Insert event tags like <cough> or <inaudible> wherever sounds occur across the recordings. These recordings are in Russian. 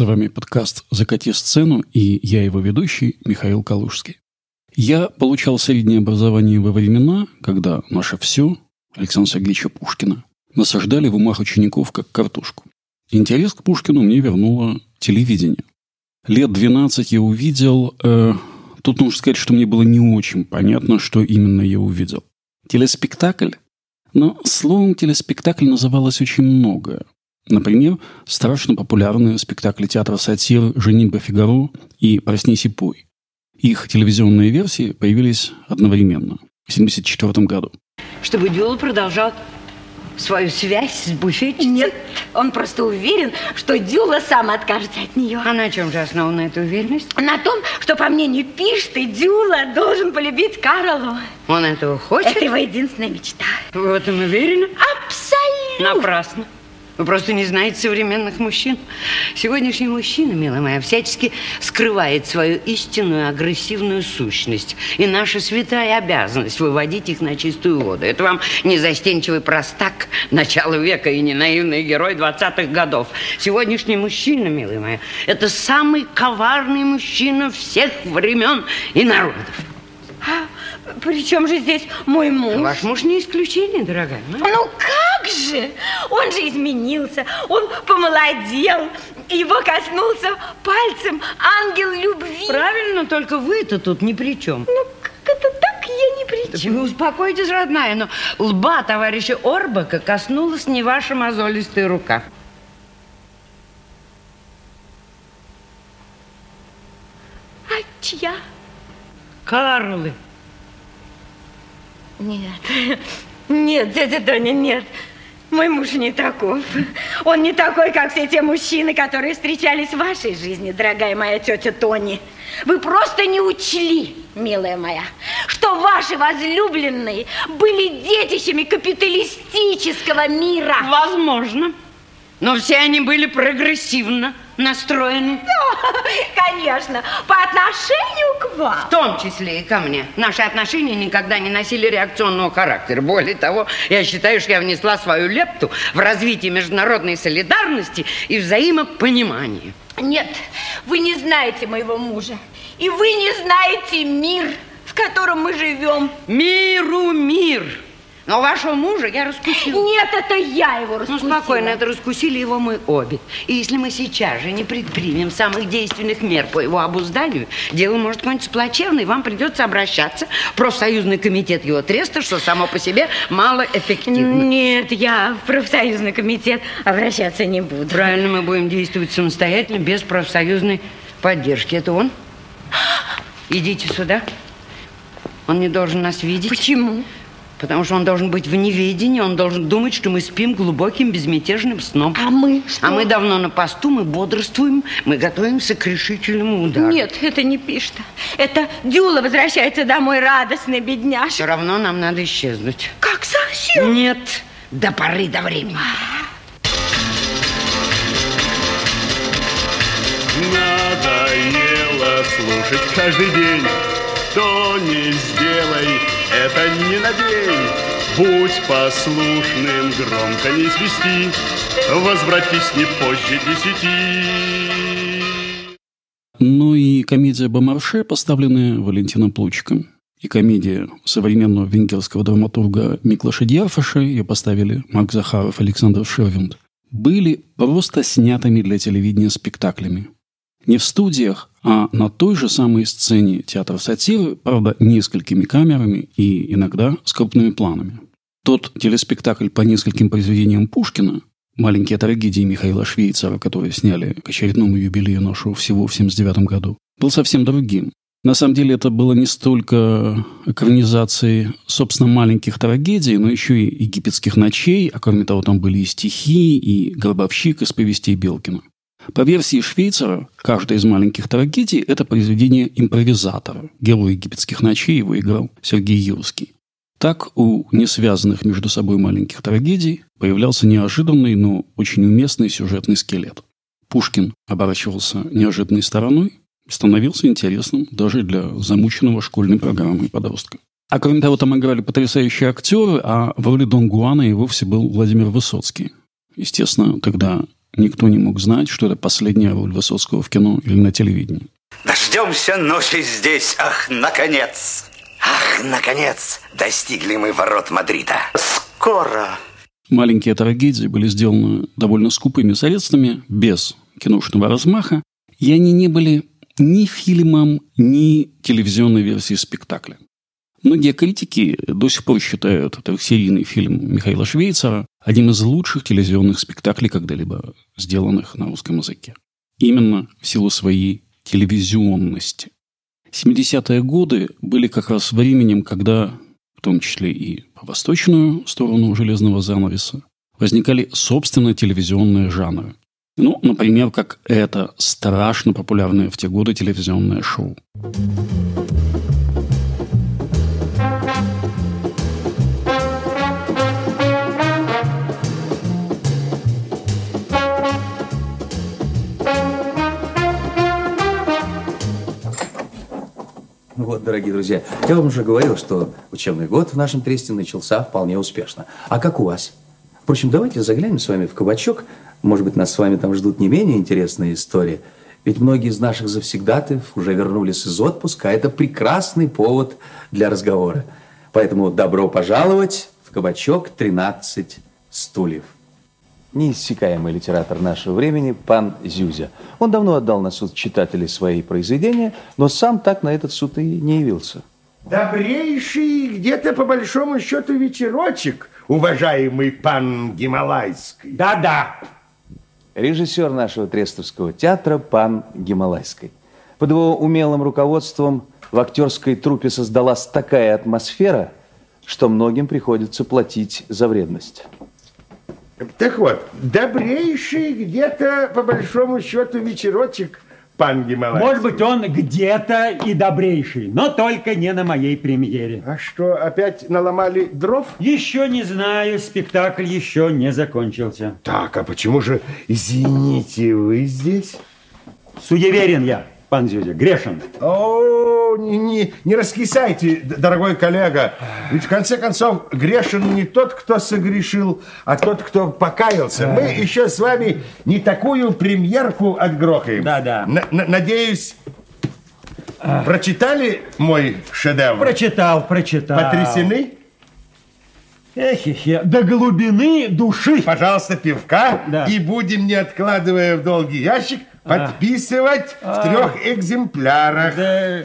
С вами подкаст «Закати сцену» и я его ведущий Михаил Калужский. Я получал среднее образование во времена, когда наше все, Александра Сергеевича Пушкина, насаждали в умах учеников как картошку. Интерес к Пушкину мне вернуло телевидение. Лет 12 я увидел... Э, тут нужно сказать, что мне было не очень понятно, что именно я увидел. Телеспектакль? Но словом телеспектакль называлось очень многое. Например, страшно популярные спектакли театра сатир «Женитьба Фигаро» и «Проснись и пой». Их телевизионные версии появились одновременно в 1974 году. Чтобы Дюла продолжал свою связь с буфетчицей? Нет, он просто уверен, что Дюла сам откажется от нее. А на чем же основана эта уверенность? На том, что, по мнению Пишты, Дюла должен полюбить Карлу. Он этого хочет? Это его единственная мечта. Вы в этом уверены? Абсолютно. Напрасно. Вы просто не знаете современных мужчин. Сегодняшний мужчина, милая моя, всячески скрывает свою истинную агрессивную сущность. И наша святая обязанность выводить их на чистую воду. Это вам не застенчивый простак начала века и не наивный герой 20-х годов. Сегодняшний мужчина, милая моя, это самый коварный мужчина всех времен и народов. А при чем же здесь мой муж? Ваш муж не исключение, дорогая. Ну, ну как же? Он же изменился, он помолодел, его коснулся пальцем ангел любви. Правильно, только вы-то тут ни при чем. Ну, как это так? Я ни при чем. Вы успокойтесь, родная, но лба товарища Орбака коснулась не ваша мозолистая рука. А чья? Карлы. Нет, <laughs> нет, дядя Тоня, нет. Мой муж не таков. Он не такой, как все те мужчины, которые встречались в вашей жизни, дорогая моя тетя Тони. Вы просто не учли, милая моя, что ваши возлюбленные были детищами капиталистического мира. Возможно. Но все они были прогрессивно настроены. <laughs> Конечно, по отношению к вам. В том числе и ко мне. Наши отношения никогда не носили реакционного характера. Более того, я считаю, что я внесла свою лепту в развитие международной солидарности и взаимопонимания. Нет, вы не знаете моего мужа. И вы не знаете мир, в котором мы живем. Миру мир. Но вашего мужа я раскусила. Нет, это я его раскусила. Ну, спокойно, это раскусили его мы обе. И если мы сейчас же не предпримем самых действенных мер по его обузданию, дело может кончиться плачевно, и вам придется обращаться в профсоюзный комитет его треста, что само по себе малоэффективно. Нет, я в профсоюзный комитет обращаться не буду. Правильно, мы будем действовать самостоятельно, без профсоюзной поддержки. Это он? Идите сюда. Он не должен нас видеть. Почему? Потому что он должен быть в неведении, он должен думать, что мы спим глубоким безмятежным сном. А мы что? А мы давно на посту, мы бодрствуем, мы готовимся к решительному удару. Нет, это не пишет. Это Дюла возвращается домой радостный, бедняж. Все равно нам надо исчезнуть. Как совсем? Нет, до поры до времени. Надоело слушать каждый день, что не сделай это не надень. Будь послушным, громко не свисти, Возвратись не позже десяти. Ну и комедия «Бомарше», поставленная Валентином Плучиком. И комедия современного венгерского драматурга Миклаша Дьярфаша, ее поставили Марк Захаров, Александр Шервинд, были просто снятыми для телевидения спектаклями. Не в студиях, а на той же самой сцене театра сатиры, правда, несколькими камерами и иногда с крупными планами. Тот телеспектакль по нескольким произведениям Пушкина «Маленькие трагедии» Михаила Швейцара, которые сняли к очередному юбилею нашего всего в 1979 году, был совсем другим. На самом деле это было не столько экранизацией, собственно, маленьких трагедий, но еще и египетских ночей, а кроме того, там были и стихи, и гробовщик из повестей Белкина. По версии Швейцара, каждая из маленьких трагедий – это произведение импровизатора. Герой египетских ночей его играл Сергей Юрский. Так у несвязанных между собой маленьких трагедий появлялся неожиданный, но очень уместный сюжетный скелет. Пушкин оборачивался неожиданной стороной становился интересным даже для замученного школьной программой подростка. А кроме того, там играли потрясающие актеры, а в роли Дон Гуана и вовсе был Владимир Высоцкий. Естественно, когда никто не мог знать, что это последняя роль Высоцкого в кино или на телевидении. Дождемся ночи здесь, ах, наконец! Ах, наконец, достигли мы ворот Мадрида. Скоро. Маленькие трагедии были сделаны довольно скупыми средствами, без киношного размаха, и они не были ни фильмом, ни телевизионной версией спектакля. Многие критики до сих пор считают трехсерийный фильм Михаила Швейцера одним из лучших телевизионных спектаклей, когда-либо сделанных на русском языке. Именно в силу своей телевизионности. 70-е годы были как раз временем, когда, в том числе и по восточную сторону железного занавеса, возникали собственно телевизионные жанры. Ну, например, как это страшно популярное в те годы телевизионное шоу. Дорогие друзья, я вам уже говорил, что учебный год в нашем тресте начался вполне успешно. А как у вас? Впрочем, давайте заглянем с вами в кабачок. Может быть, нас с вами там ждут не менее интересные истории. Ведь многие из наших завсегдатаев уже вернулись из отпуска, а это прекрасный повод для разговора. Поэтому добро пожаловать в кабачок «13 стульев» неиссякаемый литератор нашего времени, пан Зюзя. Он давно отдал на суд читателей свои произведения, но сам так на этот суд и не явился. Добрейший где-то по большому счету вечерочек, уважаемый пан Гималайский. Да-да. Режиссер нашего Трестовского театра, пан Гималайский. Под его умелым руководством в актерской труппе создалась такая атмосфера, что многим приходится платить за вредность. Так вот, добрейший где-то, по большому счету, вечерочек, пан Гималайский. Может быть, он где-то и добрейший, но только не на моей премьере. А что, опять наломали дров? Еще не знаю, спектакль еще не закончился. Так, а почему же, извините, вы здесь? Суеверен я пан Зюзя, грешен. О, не, не, не раскисайте, дорогой коллега. Ведь в конце концов грешен не тот, кто согрешил, а тот, кто покаялся. Мы еще с вами не такую премьерку отгрохаем. Да, да. Надеюсь, прочитали мой шедевр? Прочитал, прочитал. Потрясены? Эхе-хе, до глубины души. Пожалуйста, пивка, да. и будем, не откладывая в долгий ящик, подписывать а. в трех экземплярах. Да.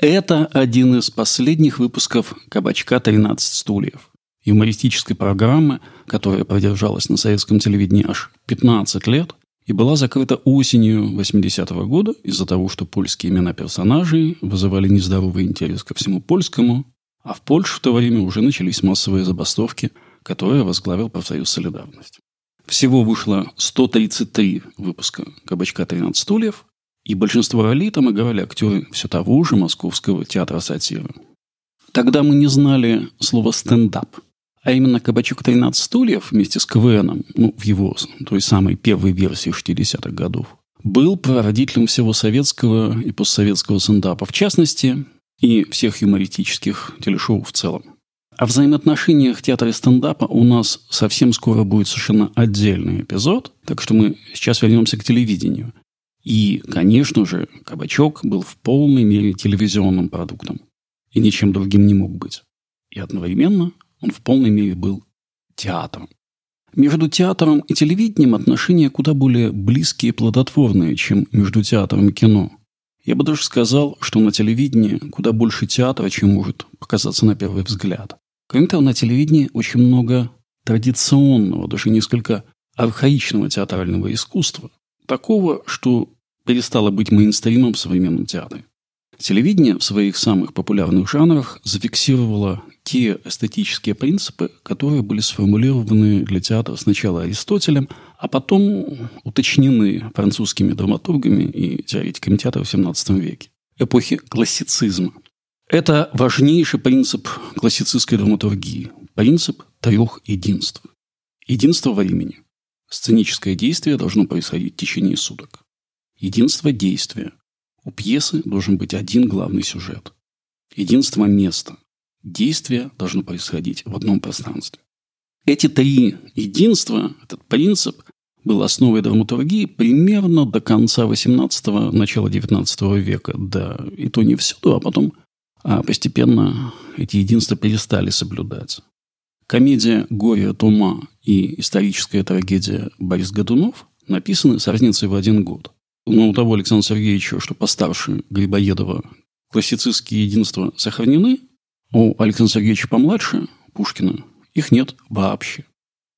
Это один из последних выпусков «Кабачка 13 стульев» юмористической программы, которая продержалась на советском телевидении аж 15 лет и была закрыта осенью 80-го года из-за того, что польские имена персонажей вызывали нездоровый интерес ко всему польскому, а в Польше в то время уже начались массовые забастовки, которые возглавил профсоюз «Солидарность». Всего вышло 133 выпуска «Кабачка 13 стульев», и большинство ролей там играли актеры все того же Московского театра сатиры. Тогда мы не знали слова «стендап», а именно «Кабачок 13 стульев» вместе с КВНом, ну, в его той самой первой версии 60-х годов, был прародителем всего советского и постсоветского стендапа, в частности, и всех юмористических телешоу в целом. О взаимоотношениях театра и стендапа у нас совсем скоро будет совершенно отдельный эпизод, так что мы сейчас вернемся к телевидению. И, конечно же, «Кабачок» был в полной мере телевизионным продуктом. И ничем другим не мог быть. И одновременно он в полной мере был театром. Между театром и телевидением отношения куда более близкие и плодотворные, чем между театром и кино. Я бы даже сказал, что на телевидении куда больше театра, чем может показаться на первый взгляд. Кроме того, на телевидении очень много традиционного, даже несколько архаичного театрального искусства. Такого, что перестало быть мейнстримом в современном театре. Телевидение в своих самых популярных жанрах зафиксировало те эстетические принципы, которые были сформулированы для театра сначала Аристотелем, а потом уточнены французскими драматургами и теоретиками театра в XVII веке, эпохи классицизма. Это важнейший принцип классицистской драматургии. Принцип трех единств. Единство времени. Сценическое действие должно происходить в течение суток. Единство действия. У пьесы должен быть один главный сюжет. Единство места. Действие должно происходить в одном пространстве. Эти три единства, этот принцип, был основой драматургии примерно до конца XVIII – начала XIX века. Да, и то не всюду, а потом а постепенно эти единства перестали соблюдать. Комедия «Горе от ума» и историческая трагедия «Борис Годунов» написаны с разницей в один год. Но у того Александра Сергеевича, что постарше Грибоедова, классицистские единства сохранены, у Александра Сергеевича помладше, Пушкина, их нет вообще.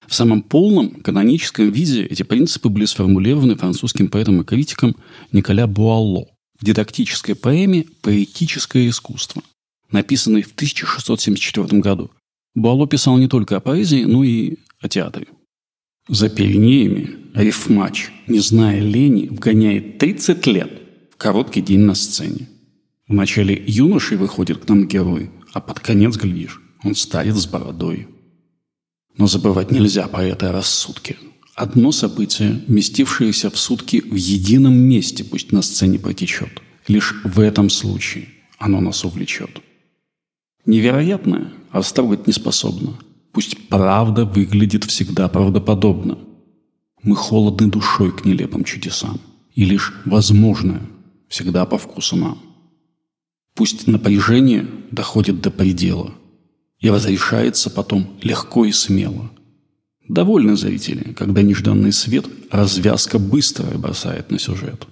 В самом полном каноническом виде эти принципы были сформулированы французским поэтом и критиком Николя Буалло в дидактической поэме «Поэтическое искусство», написанной в 1674 году. Буалло писал не только о поэзии, но и о театре. За Пиренеями рифмач, не зная лени, вгоняет 30 лет в короткий день на сцене. Вначале юношей выходит к нам герой, а под конец, глядишь, он старец с бородой. Но забывать нельзя поэта о рассудке. Одно событие, вместившееся в сутки в едином месте, пусть на сцене протечет. Лишь в этом случае оно нас увлечет. Невероятное растрогать не способно. Пусть правда выглядит всегда правдоподобно. Мы холодны душой к нелепым чудесам. И лишь возможное всегда по вкусу нам. Пусть напряжение доходит до предела и разрешается потом легко и смело. Довольны зрители, когда нежданный свет развязка быстрая бросает на сюжет.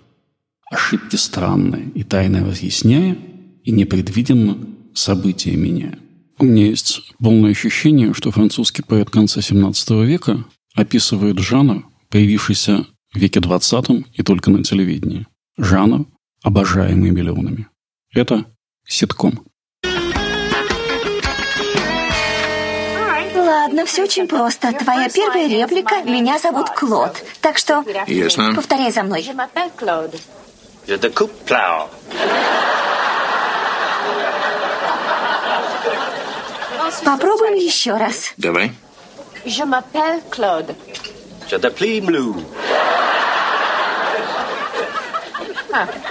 Ошибки странные и тайно разъясняя, и непредвиденно события меняя. У меня есть полное ощущение, что французский поэт конца XVII века описывает жанр, появившийся в веке XX и только на телевидении. Жанр, обожаемый миллионами. Это ситком. Ладно, все очень просто. Твоя первая реплика «Меня зовут Клод». Так что Ясно. повторяй за мной. Попробуем еще раз. Давай. Je m'appelle Claude. Je te plie blue.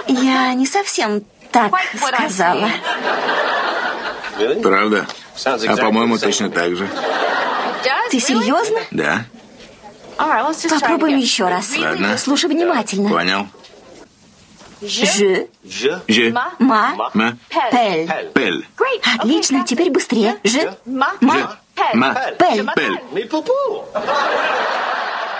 Я не совсем так сказала. Правда? А по-моему, точно так же. Ты серьезно? Да. Попробуем еще раз. Ладно. Слушай внимательно. Понял. Ж, Je Же. ма, Ма. пель. Пель. Отлично, теперь быстрее. Ж, ма, Ма. пель. Пель.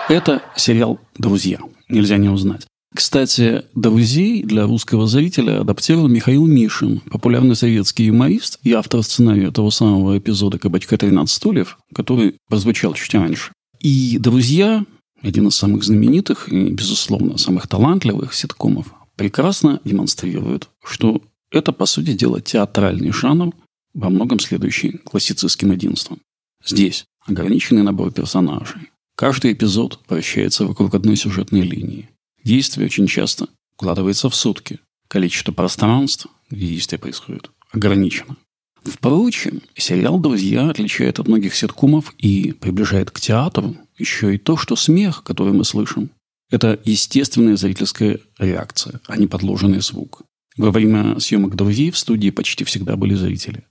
Это сериал «Друзья». Нельзя не узнать. Кстати, «Друзей» для русского зрителя адаптировал Михаил Мишин, популярный советский юморист и автор сценария того самого эпизода «Кабачка 13 стульев», который прозвучал чуть раньше. И «Друзья» – один из самых знаменитых и, безусловно, самых талантливых ситкомов, прекрасно демонстрирует, что это, по сути дела, театральный жанр, во многом следующий классицистским единством. Здесь ограниченный набор персонажей. Каждый эпизод вращается вокруг одной сюжетной линии. Действие очень часто укладывается в сутки. Количество пространств, где действие происходит, ограничено. Впрочем, сериал «Друзья» отличает от многих ситкомов и приближает к театру еще и то, что смех, который мы слышим, это естественная зрительская реакция, а не подложенный звук. Во время съемок «Друзей» в студии почти всегда были зрители.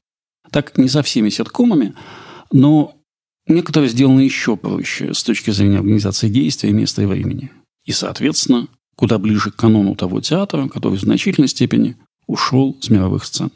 Так не со всеми ситкомами, но некоторые сделаны еще проще с точки зрения организации действия, места и времени. И, соответственно, куда ближе к канону того театра, который в значительной степени ушел с мировых сцен.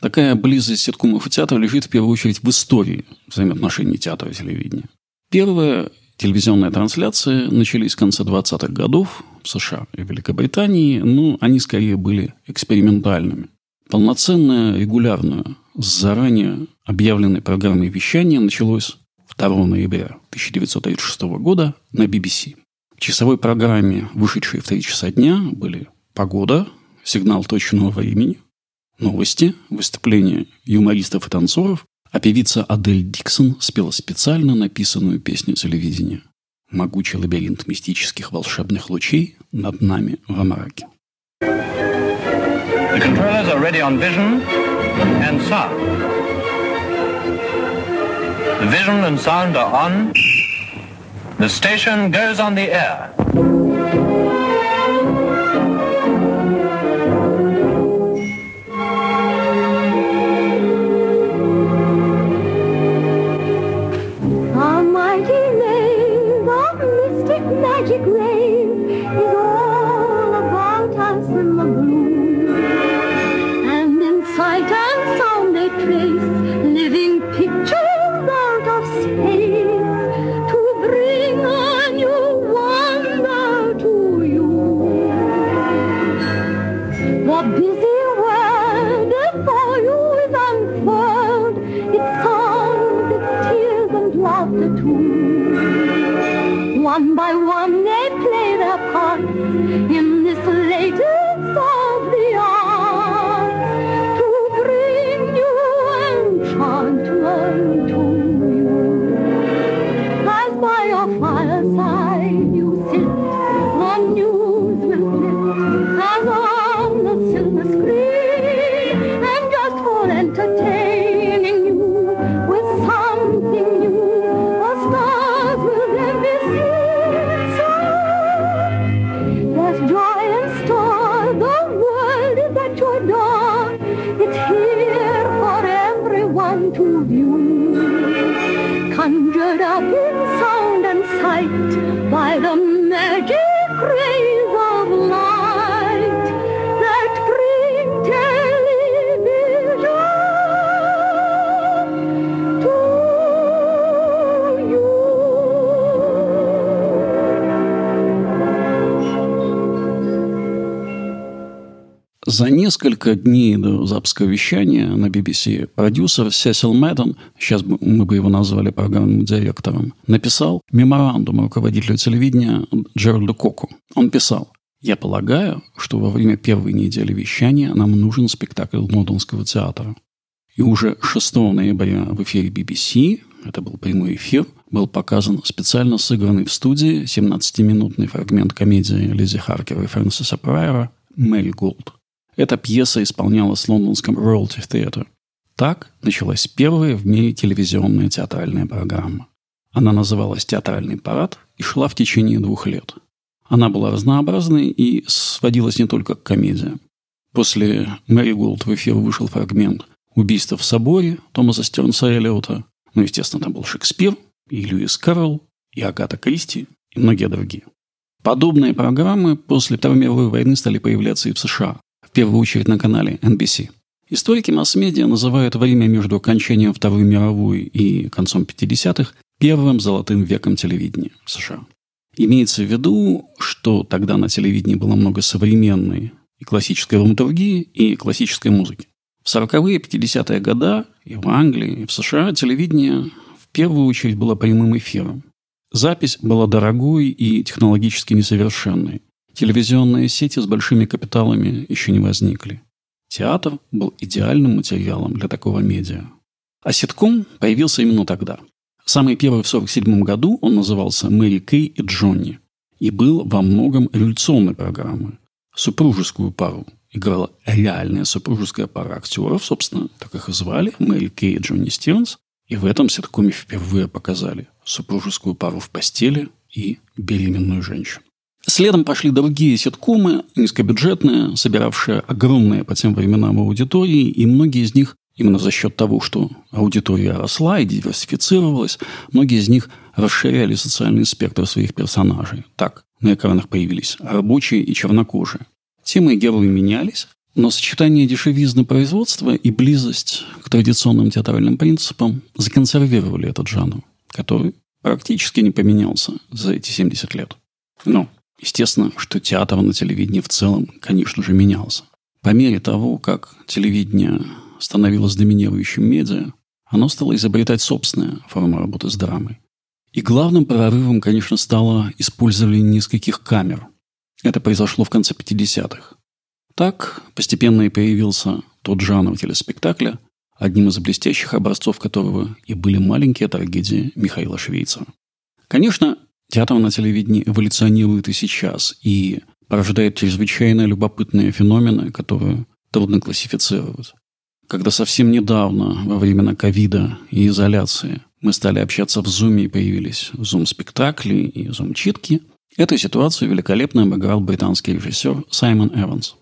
Такая близость ситкомов и театра лежит в первую очередь в истории взаимоотношений театра и телевидения. Первые телевизионные трансляции начались в конце 20-х годов в США и Великобритании, но они скорее были экспериментальными. Полноценное, регулярное, с заранее объявленной программой вещания началось 2 ноября 1936 года на BBC. В часовой программе, вышедшей в 3 часа дня, были погода, сигнал точного времени, новости, выступления юмористов и танцоров, а певица Адель Диксон спела специально написанную песню телевидения «Могучий лабиринт мистических волшебных лучей над нами во мраке». The controllers are ready on vision and sound. The vision and sound are on. The station goes on the air. Yeah. light by the magic ray. За несколько дней до запуска вещания на BBC продюсер Сесил Мэддон, сейчас мы бы его назвали программным директором, написал меморандум руководителю телевидения Джеральду Коку. Он писал, «Я полагаю, что во время первой недели вещания нам нужен спектакль Лондонского театра». И уже 6 ноября в эфире BBC, это был прямой эфир, был показан специально сыгранный в студии 17-минутный фрагмент комедии Лизи Харкера и Фрэнсиса Прайера «Мэри Голд». Эта пьеса исполнялась в лондонском Royalty Theatre. Так началась первая в мире телевизионная театральная программа. Она называлась «Театральный парад» и шла в течение двух лет. Она была разнообразной и сводилась не только к комедиям. После «Мэри Голд» в эфир вышел фрагмент «Убийство в соборе» Томаса Стернса Эллиота. Ну, естественно, там был Шекспир, и Льюис Кэрролл, и Агата Кристи, и многие другие. Подобные программы после Второй мировой войны стали появляться и в США, первую очередь на канале NBC. Историки масс-медиа называют время между окончанием Второй мировой и концом 50-х первым золотым веком телевидения в США. Имеется в виду, что тогда на телевидении было много современной и классической драматургии, и классической музыки. В 40-е и 50-е годы и в Англии, и в США телевидение в первую очередь было прямым эфиром. Запись была дорогой и технологически несовершенной. Телевизионные сети с большими капиталами еще не возникли. Театр был идеальным материалом для такого медиа. А ситком появился именно тогда. Самый первый в 1947 году он назывался «Мэри Кей и Джонни» и был во многом революционной программой. Супружескую пару играла реальная супружеская пара актеров, собственно, так их и звали, Мэри Кей и Джонни Стивенс. И в этом ситкоме впервые показали супружескую пару в постели и беременную женщину. Следом пошли другие ситкомы, низкобюджетные, собиравшие огромные по тем временам аудитории, и многие из них именно за счет того, что аудитория росла и диверсифицировалась, многие из них расширяли социальный спектр своих персонажей. Так, на экранах появились рабочие и чернокожие. Темы и герои менялись, но сочетание дешевизны производства и близость к традиционным театральным принципам законсервировали этот жанр, который практически не поменялся за эти 70 лет. Но, естественно, что театр на телевидении в целом, конечно же, менялся. По мере того, как телевидение становилось доминирующим медиа, оно стало изобретать собственные формы работы с драмой. И главным прорывом, конечно, стало использование нескольких камер. Это произошло в конце 50-х. Так постепенно и появился тот жанр телеспектакля, одним из блестящих образцов которого и были маленькие трагедии Михаила Швейцера. Конечно, театр на телевидении эволюционирует и сейчас, и порождает чрезвычайно любопытные феномены, которые трудно классифицировать. Когда совсем недавно, во времена ковида и изоляции, мы стали общаться в Zoom и появились Zoom-спектакли и Zoom-читки, эту ситуацию великолепно обыграл британский режиссер Саймон Эванс.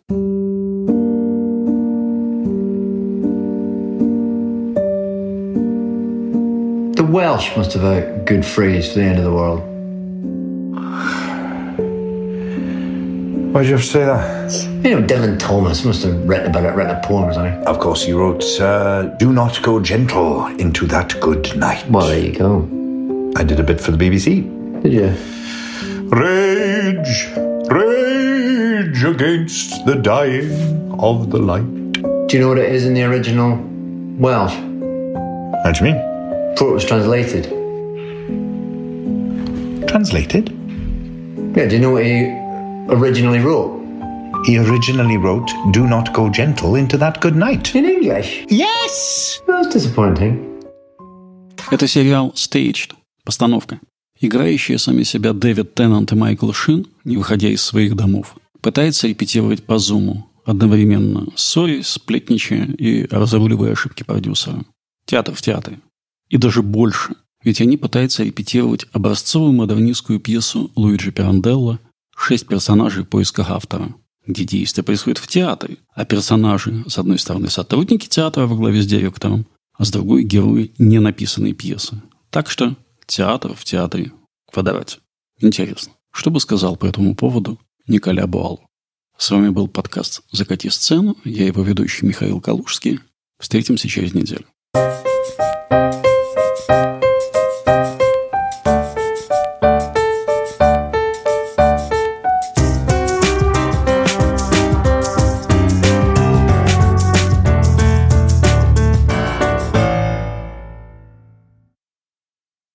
The Welsh must have a good phrase for the end of the world. Why'd you have to say that? You know, Dylan Thomas must have written about it, written a poem or something. Of course, he wrote, uh, Do not go gentle into that good night. Well, there you go. I did a bit for the BBC. Did you? Rage, rage against the dying of the light. Do you know what it is in the original Welsh? How do you mean? Thought it was translated. Translated? Yeah, do you know what he originally wrote? He originally wrote, Do not go gentle into that good night. In English? Yes! That's disappointing. Это сериал «Staged» – постановка. Играющие сами себя Дэвид Теннант и Майкл Шин, не выходя из своих домов, пытаются репетировать по зуму, одновременно ссорясь, сплетничая и разруливая ошибки продюсера. Театр в театре. И даже больше. Ведь они пытаются репетировать образцовую модернистскую пьесу Луиджи Пиранделло «Шесть персонажей в поисках автора», где действие происходит в театре, а персонажи, с одной стороны, сотрудники театра во главе с директором, а с другой – герои ненаписанной пьесы. Так что театр в театре в квадрате. Интересно, что бы сказал по этому поводу Николя Буал? С вами был подкаст «Закати сцену». Я его ведущий Михаил Калужский. Встретимся через неделю.